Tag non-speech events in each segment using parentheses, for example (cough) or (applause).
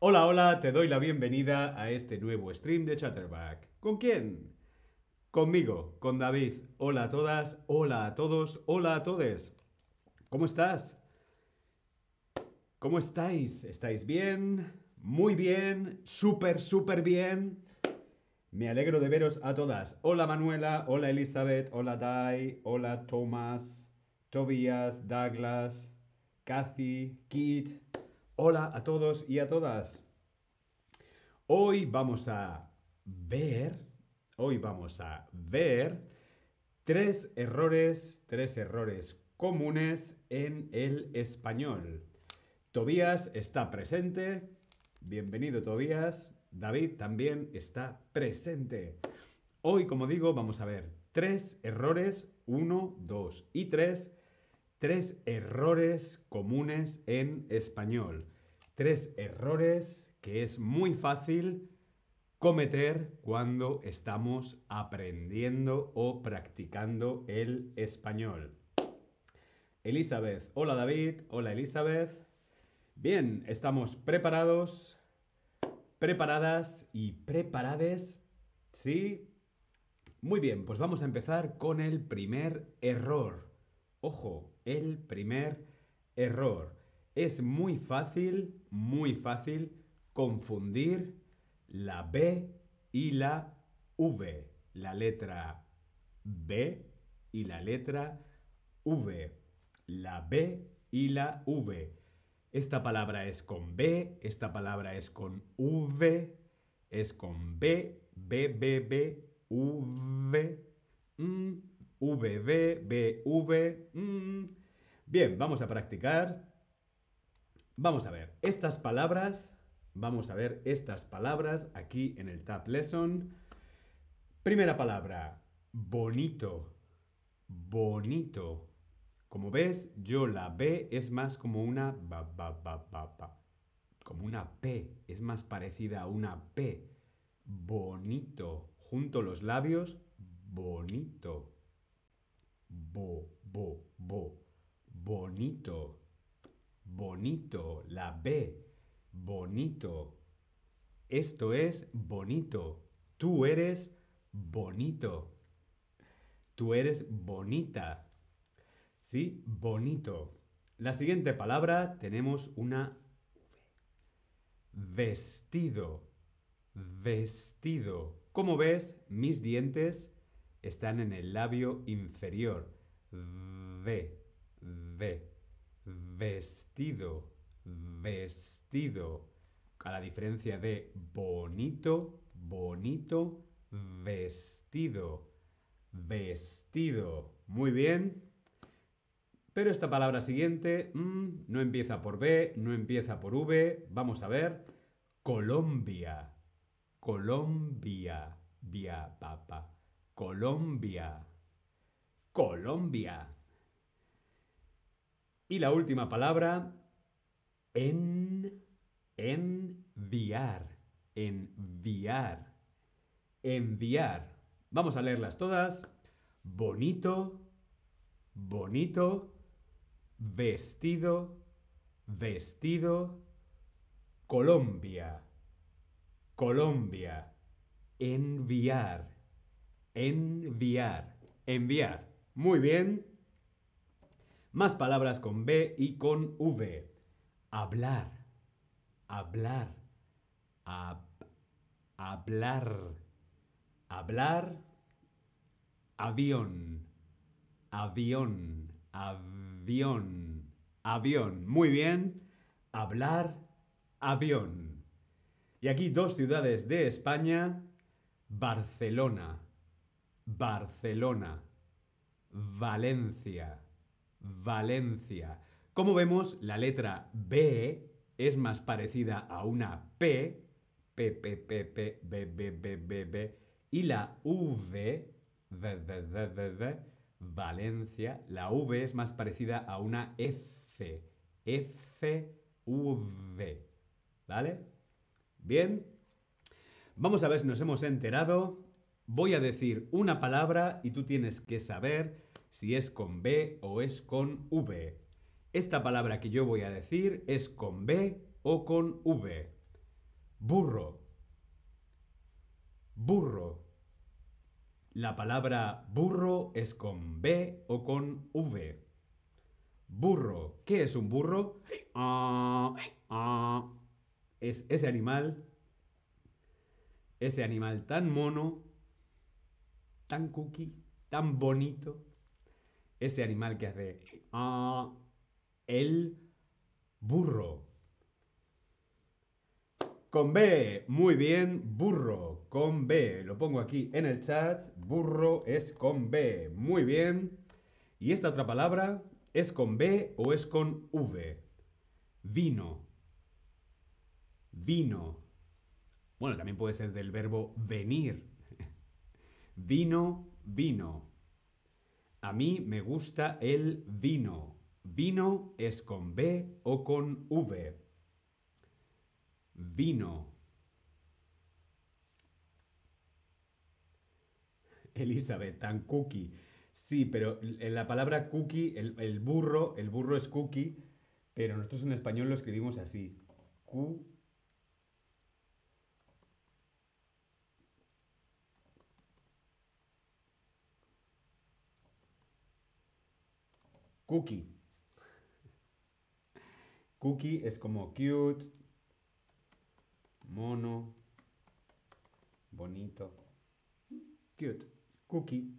Hola, hola, te doy la bienvenida a este nuevo stream de Chatterback. ¿Con quién? Conmigo, con David. Hola a todas, hola a todos, hola a todes. ¿Cómo estás? ¿Cómo estáis? ¿Estáis bien? Muy bien, súper, súper bien. Me alegro de veros a todas. Hola Manuela, hola Elizabeth, hola Dai, hola Thomas, Tobias, Douglas, Kathy, Kit. Hola a todos y a todas. Hoy vamos a ver, hoy vamos a ver tres errores, tres errores comunes en el español. Tobías está presente. Bienvenido Tobías. David también está presente. Hoy, como digo, vamos a ver tres errores, uno, dos y tres Tres errores comunes en español. Tres errores que es muy fácil cometer cuando estamos aprendiendo o practicando el español. Elizabeth, hola David, hola Elizabeth. Bien, estamos preparados, preparadas y preparades. ¿Sí? Muy bien, pues vamos a empezar con el primer error. Ojo, el primer error. Es muy fácil, muy fácil confundir la B y la V. La letra B y la letra V. La B y la V. Esta palabra es con B, esta palabra es con V, es con B, B, B, B, V, mm, V, V, B, V. Mm. Bien, vamos a practicar. Vamos a ver, estas palabras, vamos a ver estas palabras aquí en el Tab Lesson. Primera palabra, bonito, bonito. Como ves, yo la B es más como una ba, como una P, es más parecida a una P. Bonito. Junto los labios, bonito. Bo, bo, bo bonito, bonito, la B, bonito. Esto es bonito. Tú eres bonito. Tú eres bonita. ¿Sí? Bonito. La siguiente palabra tenemos una Vestido. Vestido. Como ves, mis dientes están en el labio inferior. V. V. Vestido. Vestido. A la diferencia de bonito, bonito, vestido. Vestido. Muy bien. Pero esta palabra siguiente mm, no empieza por B, no empieza por V. Vamos a ver. Colombia. Colombia. Via, papa. Colombia. Colombia. Y la última palabra, en, enviar, enviar, enviar. Vamos a leerlas todas. Bonito, bonito, vestido, vestido, Colombia, Colombia, enviar, enviar, enviar. Muy bien. Más palabras con B y con V. Hablar. Hablar. hablar. Hablar. Avión. Avión. Avión. Avión. Muy bien. Hablar. Avión. Y aquí dos ciudades de España. Barcelona. Barcelona. Valencia. Valencia. Como vemos, la letra B es más parecida a una P, P, P, P, P, B, B, B, B, B, y la V, V, V, V, V, Valencia, la V es más parecida a una F, F, V, ¿vale? Bien. Vamos a ver si nos hemos enterado. Voy a decir una palabra y tú tienes que saber si es con B o es con V. Esta palabra que yo voy a decir es con B o con V. Burro. Burro. La palabra burro es con B o con V. Burro. ¿Qué es un burro? Es ese animal, ese animal tan mono, tan cookie, tan bonito, ese animal que hace ah, el burro. Con B, muy bien, burro, con B. Lo pongo aquí en el chat. Burro es con B, muy bien. Y esta otra palabra es con B o es con V. Vino. Vino. Bueno, también puede ser del verbo venir. (laughs) Vino, vino. A mí me gusta el vino. Vino es con B o con V. Vino. Elizabeth, tan cookie. Sí, pero en la palabra cookie, el, burro, el burro es cookie, pero nosotros en español lo escribimos así. Cookie. Cookie es como cute, mono, bonito. Cute. Cookie.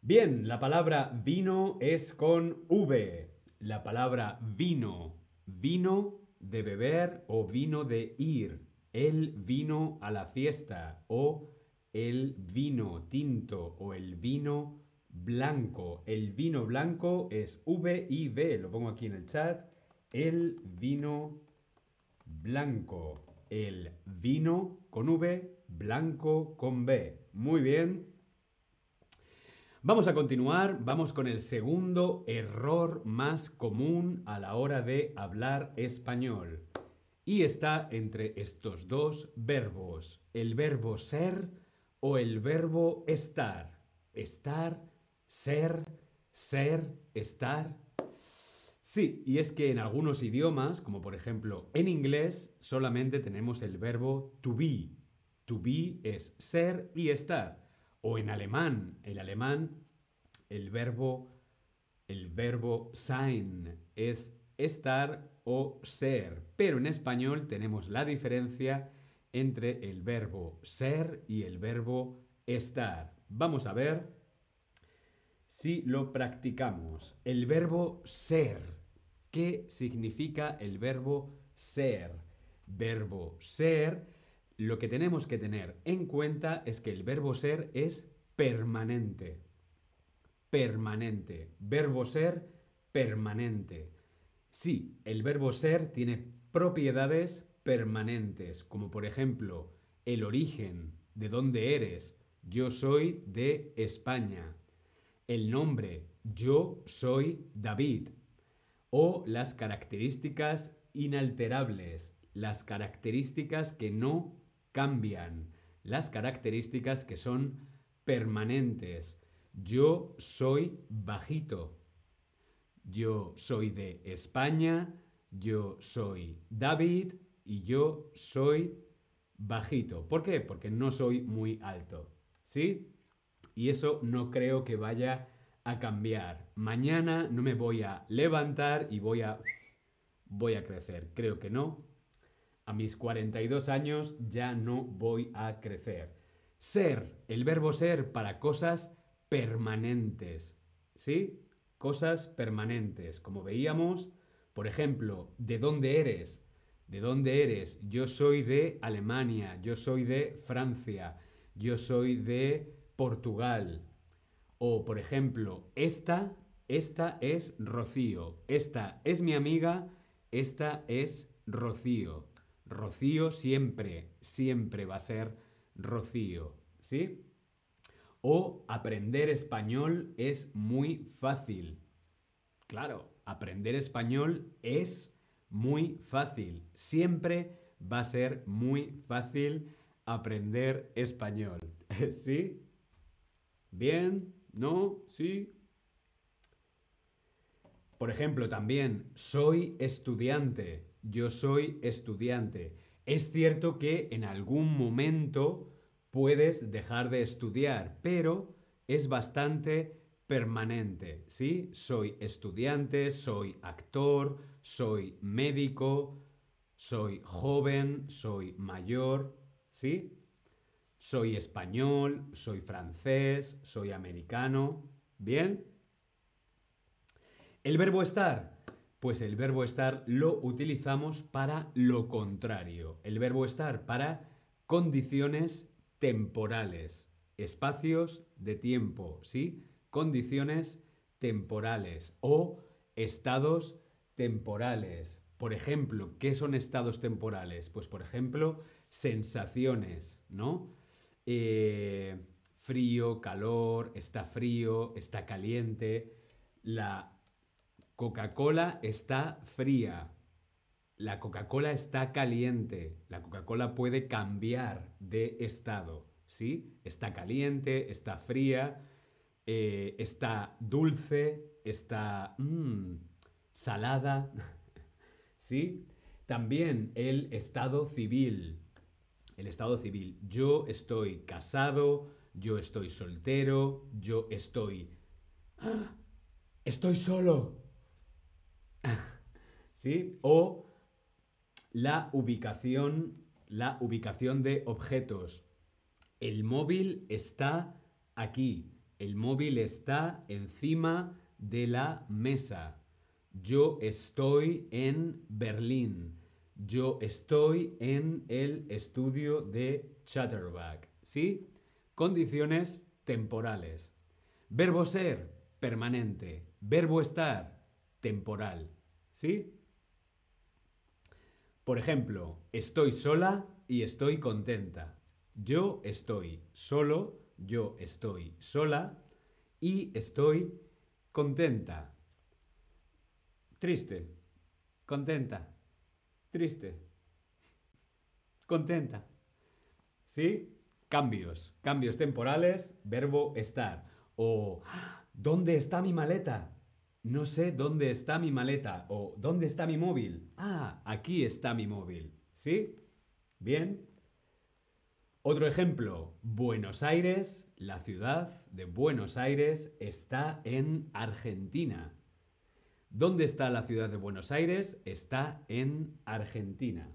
Bien, la palabra vino es con V. La palabra vino. Vino de beber o vino de ir. El vino a la fiesta o el vino tinto o el vino blanco. El vino blanco es V y B. Lo pongo aquí en el chat. El vino blanco. El vino con V, blanco con B. Muy bien. Vamos a continuar. Vamos con el segundo error más común a la hora de hablar español. Y está entre estos dos verbos. El verbo ser o el verbo estar. Estar ser, ser, estar. Sí, y es que en algunos idiomas, como por ejemplo en inglés, solamente tenemos el verbo to be. To be es ser y estar. O en alemán, el alemán, el verbo, el verbo sein es estar o ser. Pero en español tenemos la diferencia entre el verbo ser y el verbo estar. Vamos a ver si lo practicamos. El verbo ser. ¿Qué significa el verbo ser? Verbo ser, lo que tenemos que tener en cuenta es que el verbo ser es permanente. Permanente. Verbo ser, permanente. Sí, el verbo ser tiene propiedades permanentes, como por ejemplo el origen, de dónde eres. Yo soy de España el nombre yo soy David o las características inalterables, las características que no cambian, las características que son permanentes. Yo soy bajito. Yo soy de España, yo soy David y yo soy bajito. ¿Por qué? Porque no soy muy alto. ¿Sí? Y eso no creo que vaya a cambiar. Mañana no me voy a levantar y voy a voy a crecer. Creo que no. A mis 42 años ya no voy a crecer. Ser, el verbo ser para cosas permanentes. ¿Sí? Cosas permanentes. Como veíamos, por ejemplo, ¿de dónde eres? ¿De dónde eres? Yo soy de Alemania, yo soy de Francia, yo soy de Portugal. O, por ejemplo, esta, esta es Rocío. Esta es mi amiga, esta es Rocío. Rocío siempre, siempre va a ser Rocío. ¿Sí? O aprender español es muy fácil. Claro, aprender español es muy fácil. Siempre va a ser muy fácil aprender español. (laughs) ¿Sí? ¿Bien? ¿No? ¿Sí? Por ejemplo, también, soy estudiante. Yo soy estudiante. Es cierto que en algún momento puedes dejar de estudiar, pero es bastante permanente, ¿sí? Soy estudiante, soy actor, soy médico, soy joven, soy mayor, ¿sí? Soy español, soy francés, soy americano, ¿bien? El verbo estar, pues el verbo estar lo utilizamos para lo contrario. El verbo estar para condiciones temporales, espacios de tiempo, ¿sí? Condiciones temporales o estados temporales. Por ejemplo, ¿qué son estados temporales? Pues por ejemplo, sensaciones, ¿no? Eh, frío, calor, está frío, está caliente. La Coca-Cola está fría. La Coca-Cola está caliente. La Coca-Cola puede cambiar de estado. ¿Sí? Está caliente, está fría, eh, está dulce, está mm, salada. (laughs) ¿Sí? También el estado civil. El estado civil. Yo estoy casado, yo estoy soltero, yo estoy... ¡Ah! Estoy solo. (laughs) ¿Sí? O la ubicación, la ubicación de objetos. El móvil está aquí. El móvil está encima de la mesa. Yo estoy en Berlín. Yo estoy en el estudio de Chatterback. ¿Sí? Condiciones temporales. Verbo ser, permanente. Verbo estar, temporal. ¿Sí? Por ejemplo, estoy sola y estoy contenta. Yo estoy solo, yo estoy sola y estoy contenta. Triste. Contenta. Triste. Contenta. ¿Sí? Cambios. Cambios temporales. Verbo estar. O ¿dónde está mi maleta? No sé dónde está mi maleta. O ¿dónde está mi móvil? Ah, aquí está mi móvil. ¿Sí? Bien. Otro ejemplo. Buenos Aires, la ciudad de Buenos Aires, está en Argentina. ¿Dónde está la ciudad de Buenos Aires? Está en Argentina.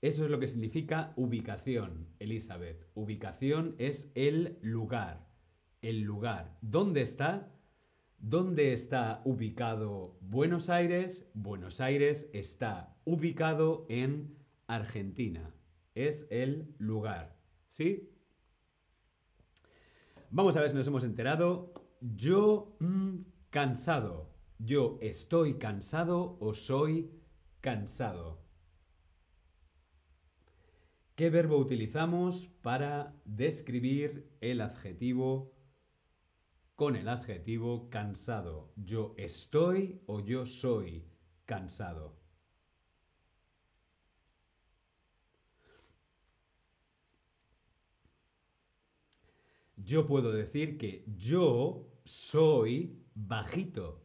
Eso es lo que significa ubicación, Elizabeth. Ubicación es el lugar. El lugar. ¿Dónde está? ¿Dónde está ubicado Buenos Aires? Buenos Aires está ubicado en Argentina. Es el lugar. ¿Sí? Vamos a ver si nos hemos enterado. Yo mm, cansado. Yo estoy cansado o soy cansado. ¿Qué verbo utilizamos para describir el adjetivo con el adjetivo cansado? Yo estoy o yo soy cansado. Yo puedo decir que yo soy bajito.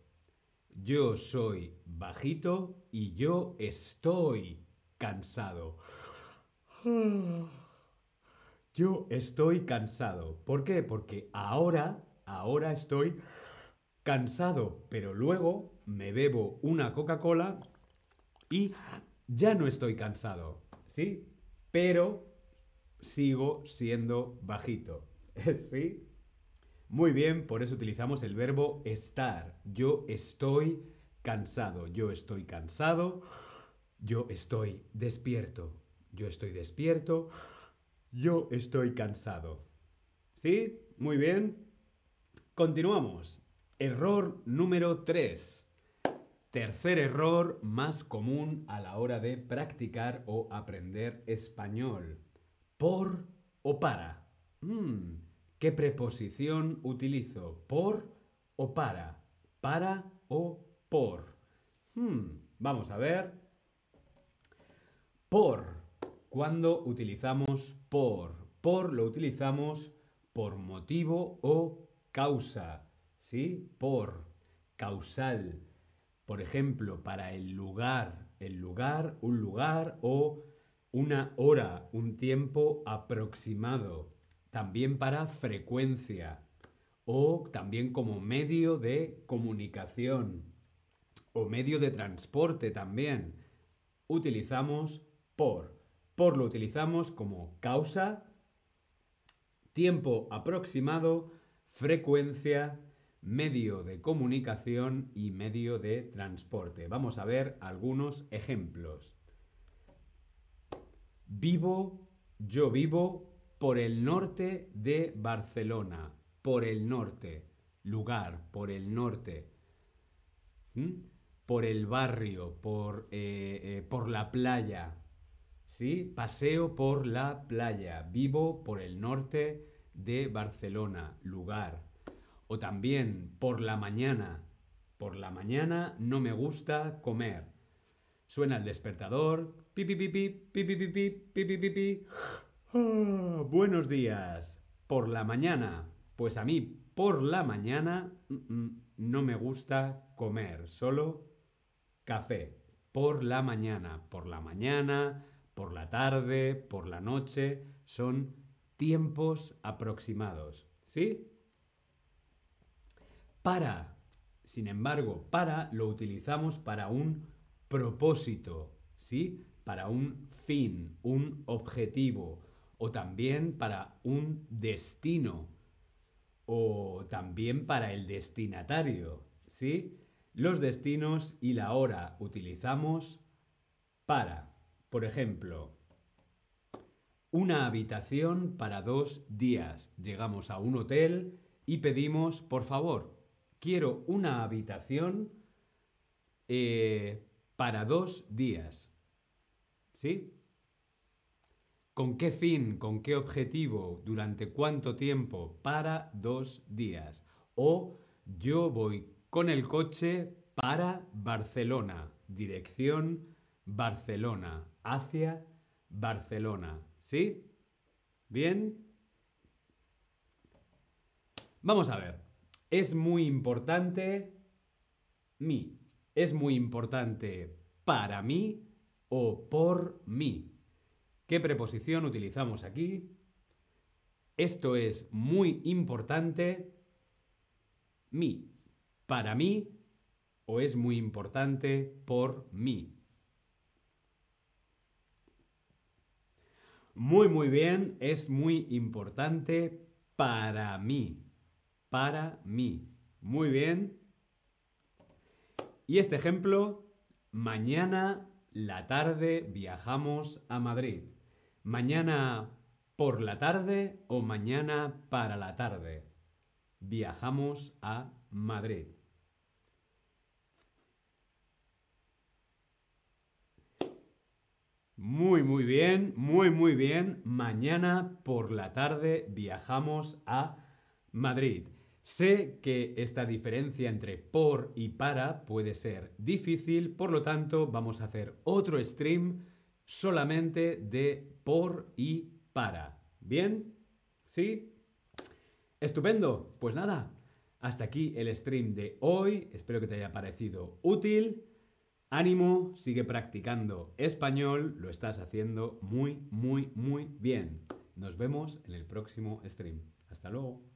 Yo soy bajito y yo estoy cansado. (sighs) Yo estoy cansado. ¿Por qué? Porque ahora, ahora estoy cansado, pero luego me bebo una Coca-Cola y ya no estoy cansado. ¿Sí? Pero sigo siendo bajito. (laughs) ¿Sí? Muy bien, por eso utilizamos el verbo estar. Yo estoy cansado. Yo estoy cansado. Yo estoy despierto. Yo estoy despierto. Yo estoy cansado. ¿Sí? Muy bien. Continuamos. Error número 3. Tercer error más común a la hora de practicar o aprender español. Por o para. Mm. ¿Qué preposición utilizo? ¿Por o para? ¿Para o por? Hmm, vamos a ver. Por. ¿Cuándo utilizamos por? Por lo utilizamos por motivo o causa. ¿Sí? Por. Causal. Por ejemplo, para el lugar. El lugar, un lugar o una hora, un tiempo aproximado, también para frecuencia o también como medio de comunicación o medio de transporte también. Utilizamos por. Por lo utilizamos como causa, tiempo aproximado, frecuencia, medio de comunicación y medio de transporte. Vamos a ver algunos ejemplos. Vivo, yo vivo por el norte de Barcelona. Por el norte. Lugar, por el norte. ¿Mm? Por el barrio, por, eh, eh, la playa. ¿Sí? Paseo por la playa. Vivo por el norte de Barcelona. Lugar. O también por la mañana. Por la mañana no me gusta comer. Suena el despertador. Pi, pi, pi, pi, pi, pi, pi. Ah, buenos días. Por la mañana. Pues a mí, por la mañana, no me gusta comer. Solo café. Por la mañana. Por la mañana, por la tarde, por la noche. Son tiempos aproximados. ¿Sí? Para, sin embargo, para lo utilizamos para un propósito, ¿sí? Para un fin, un objetivo, o también para un destino, o también para el destinatario, ¿sí? Los destinos y la hora utilizamos para, por ejemplo, una habitación para dos días. Llegamos a un hotel y pedimos, por favor, quiero una habitación eh, para dos días. ¿Sí? ¿Con qué fin, con qué objetivo, durante cuánto tiempo? Para dos días. O yo voy con el coche para Barcelona, dirección Barcelona, hacia Barcelona. ¿Sí? ¿Bien? Vamos a ver es muy importante mí. Es muy importante para mí o por mí. ¿Qué preposición utilizamos aquí? Esto es muy importante mí. Para mí o es muy importante por mí. Muy, muy bien, es muy importante para mí para mí. Muy bien. Y este ejemplo, mañana la tarde viajamos a Madrid. Mañana por la tarde o mañana para la tarde. Viajamos a Madrid. Muy, muy bien, muy, muy bien. Mañana por la tarde viajamos a Madrid. Sé que esta diferencia entre por y para puede ser difícil, por lo tanto vamos a hacer otro stream solamente de por y para. ¿Bien? ¿Sí? Estupendo. Pues nada, hasta aquí el stream de hoy. Espero que te haya parecido útil. Ánimo, sigue practicando español, lo estás haciendo muy, muy, muy bien. Nos vemos en el próximo stream. Hasta luego.